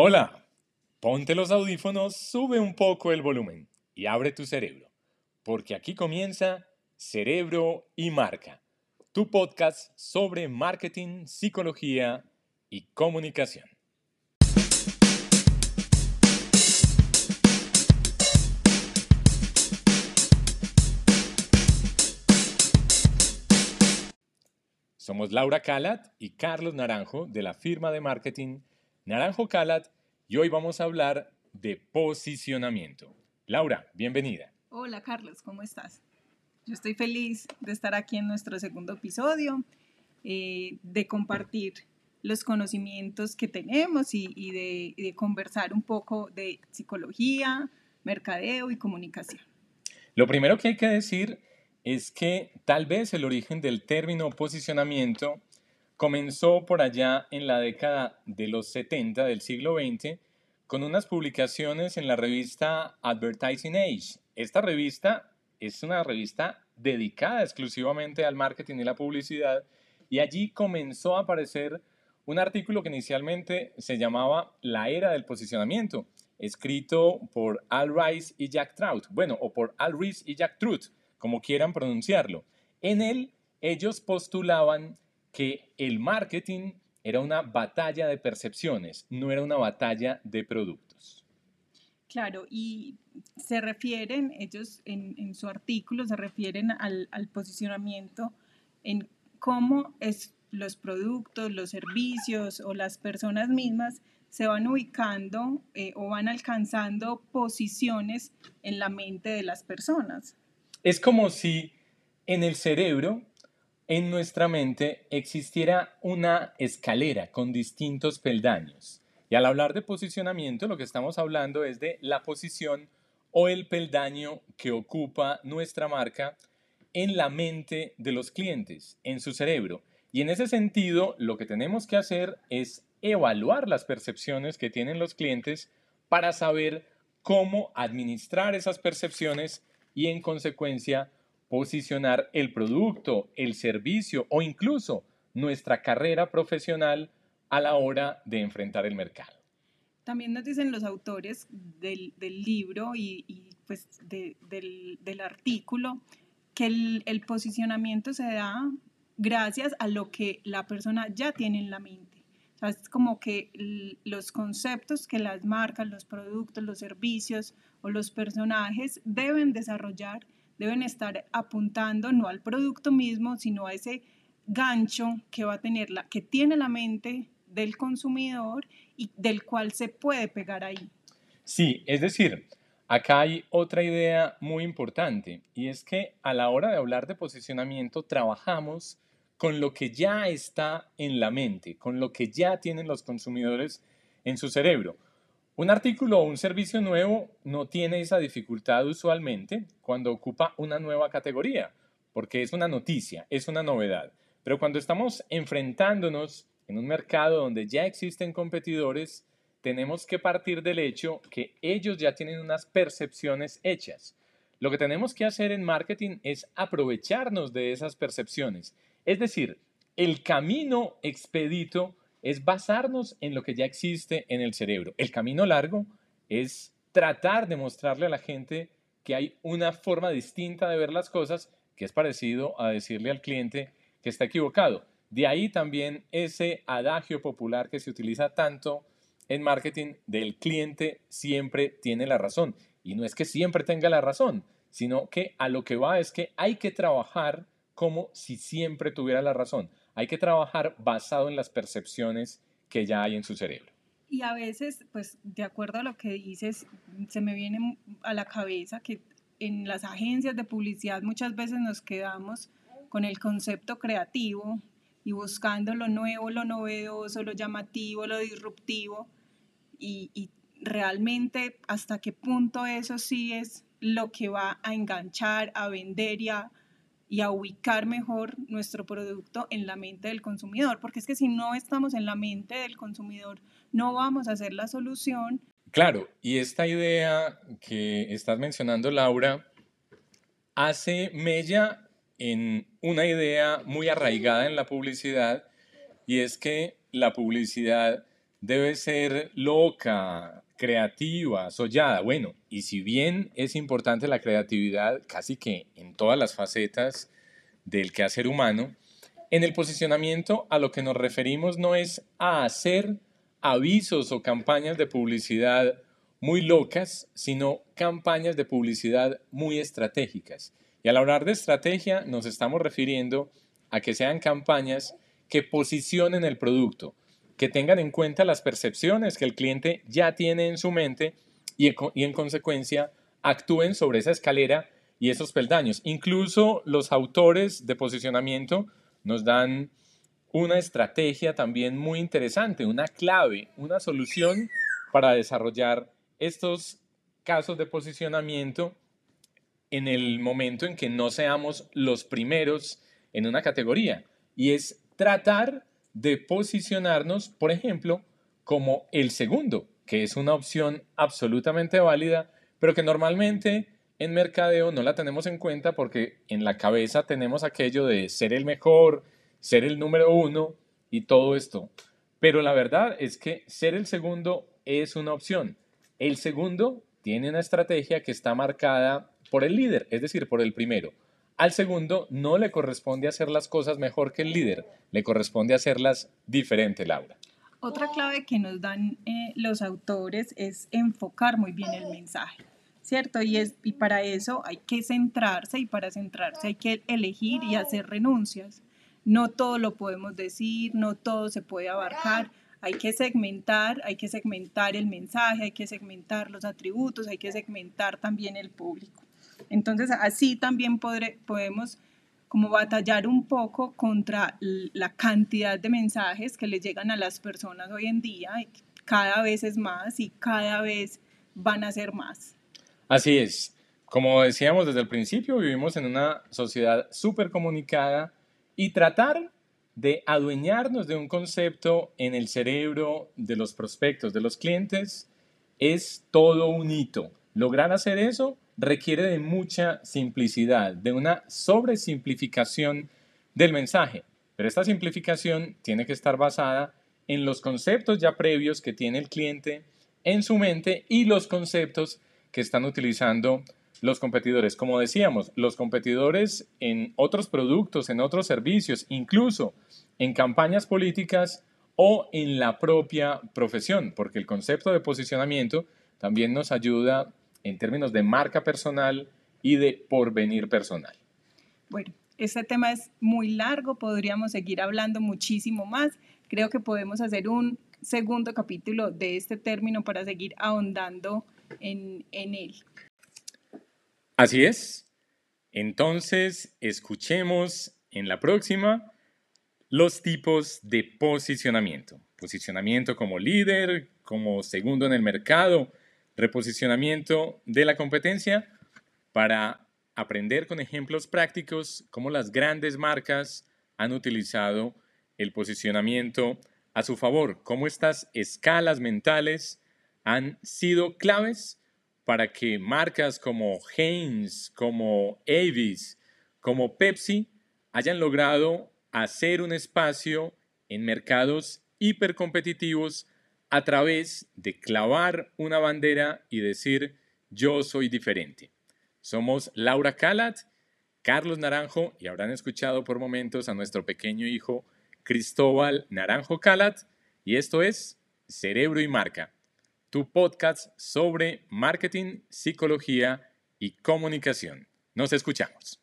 Hola, ponte los audífonos, sube un poco el volumen y abre tu cerebro, porque aquí comienza Cerebro y Marca, tu podcast sobre marketing, psicología y comunicación. Somos Laura Calat y Carlos Naranjo de la firma de marketing Naranjo Calat y hoy vamos a hablar de posicionamiento. Laura, bienvenida. Hola Carlos, ¿cómo estás? Yo estoy feliz de estar aquí en nuestro segundo episodio, eh, de compartir los conocimientos que tenemos y, de, conversar un poco de psicología, mercadeo y comunicación. Lo primero que hay que decir es que tal vez el origen del término posicionamiento comenzó por allá en la década de los 70 del siglo XX con unas publicaciones en la revista Advertising Age. Esta revista es una revista dedicada exclusivamente al marketing y la publicidad y allí comenzó a aparecer un artículo que inicialmente se llamaba La Era del Posicionamiento, escrito por Al Rice y Jack Trout, bueno, o por Al Rice y Jack Trout, como quieran pronunciarlo. En él ellos postulaban que el marketing era una batalla de percepciones, no era una batalla de productos. Claro, y se refieren, ellos en, su artículo se refieren al, posicionamiento en cómo es, los productos, los servicios o las personas mismas se van ubicando eh, o van alcanzando posiciones en la mente de las personas. Es como si en el cerebro en nuestra mente existiera una escalera con distintos peldaños. Y al hablar de posicionamiento, lo que estamos hablando es de la posición o el peldaño que ocupa nuestra marca en la mente de los clientes, en su cerebro. Y en ese sentido, lo que tenemos que hacer es evaluar las percepciones que tienen los clientes para saber cómo administrar esas percepciones y en consecuencia posicionar el producto, el servicio o incluso nuestra carrera profesional a la hora de enfrentar el mercado. También nos dicen los autores del, libro y, pues del, artículo que el, posicionamiento se da gracias a lo que la persona ya tiene en la mente. O sea, es como que los conceptos que las marcas, los productos, los servicios o los personajes deben desarrollar deben estar apuntando no al producto mismo, sino a ese gancho que va a tener la, que tiene la mente del consumidor y del cual se puede pegar ahí. Sí, es decir, acá hay otra idea muy importante y es que a la hora de hablar de posicionamiento trabajamos con lo que ya está en la mente, con lo que ya tienen los consumidores en su cerebro. Un artículo o un servicio nuevo no tiene esa dificultad usualmente cuando ocupa una nueva categoría, porque es una noticia, es una novedad. Pero cuando estamos enfrentándonos en un mercado donde ya existen competidores, tenemos que partir del hecho que ellos ya tienen unas percepciones hechas. Lo que tenemos que hacer en marketing es aprovecharnos de esas percepciones. Es decir, el camino expedito es basarnos en lo que ya existe en el cerebro. El camino largo es tratar de mostrarle a la gente que hay una forma distinta de ver las cosas que es parecido a decirle al cliente que está equivocado. De ahí también ese adagio popular que se utiliza tanto en marketing del cliente siempre tiene la razón. Y no es que siempre tenga la razón, sino que a lo que va es que hay que trabajar como si siempre tuviera la razón. Hay que trabajar basado en las percepciones que ya hay en su cerebro. Y a veces, pues de acuerdo a lo que dices, se me viene a la cabeza que en las agencias de publicidad muchas veces nos quedamos con el concepto creativo y buscando lo nuevo, lo novedoso, lo llamativo, lo disruptivo y, realmente hasta qué punto eso sí es lo que va a enganchar, a vender y a y a ubicar mejor nuestro producto en la mente del consumidor, porque es que si no estamos en la mente del consumidor, no vamos a hacer la solución. Claro, y esta idea que estás mencionando, Laura, hace mella en una idea muy arraigada en la publicidad, y es que la publicidad debe ser loca, creativa, sollada. Bueno, y si bien es importante la creatividad casi que en todas las facetas del quehacer humano, en el posicionamiento a lo que nos referimos no es a hacer avisos o campañas de publicidad muy locas, sino campañas de publicidad muy estratégicas. Y al hablar de estrategia nos estamos refiriendo a que sean campañas que posicionen el producto, que tengan en cuenta las percepciones que el cliente ya tiene en su mente y, en consecuencia actúen sobre esa escalera y esos peldaños. Incluso los autores de posicionamiento nos dan una estrategia también muy interesante, una clave, una solución para desarrollar estos casos de posicionamiento en el momento en que no seamos los primeros en una categoría. Y es tratar de posicionarnos, por ejemplo, como el segundo, que es una opción absolutamente válida, pero que normalmente en mercadeo no la tenemos en cuenta porque en la cabeza tenemos aquello de ser el mejor, ser el número uno y todo esto. Pero la verdad es que ser el segundo es una opción. El segundo tiene una estrategia que está marcada por el líder, es decir, por el primero. Al segundo no le corresponde hacer las cosas mejor que el líder, le corresponde hacerlas diferente, Laura. Otra clave que nos dan eh, los autores es enfocar muy bien el mensaje. ¿cierto? Y, es, y para eso hay que centrarse y para centrarse hay que elegir y hacer renuncias. No todo lo podemos decir, no todo se puede abarcar. Hay que segmentar, hay que segmentar el mensaje, hay que segmentar los atributos, hay que segmentar también el público. Entonces, así también podemos como batallar un poco contra la cantidad de mensajes que le llegan a las personas hoy en día. Cada vez es más y cada vez van a ser más. Así es. Como decíamos desde el principio, vivimos en una sociedad súper comunicada y tratar de adueñarnos de un concepto en el cerebro de los prospectos, de los clientes, es todo un hito. Lograr hacer eso requiere de mucha simplicidad, de una sobresimplificación del mensaje. Pero esta simplificación tiene que estar basada en los conceptos ya previos que tiene el cliente en su mente y los conceptos que están utilizando los competidores. Como decíamos, los competidores en otros productos, en otros servicios, incluso en campañas políticas o en la propia profesión, porque el concepto de posicionamiento también nos ayuda en términos de marca personal y de porvenir personal. Bueno, este tema es muy largo, podríamos seguir hablando muchísimo más. Creo que podemos hacer un segundo capítulo de este término para seguir ahondando en, él. Así es. Entonces, escuchemos en la próxima los tipos de posicionamiento. Posicionamiento como líder, como segundo en el mercado, reposicionamiento de la competencia para aprender con ejemplos prácticos cómo las grandes marcas han utilizado el posicionamiento a su favor, cómo estas escalas mentales han sido claves para que marcas como Heinz, como Avis, como Pepsi hayan logrado hacer un espacio en mercados hipercompetitivos a través de clavar una bandera y decir yo soy diferente. Somos Laura Calat, Carlos Naranjo y habrán escuchado por momentos a nuestro pequeño hijo Cristóbal Naranjo Calat y esto es Cerebro y Marca tu podcast sobre marketing, psicología y comunicación. Nos escuchamos.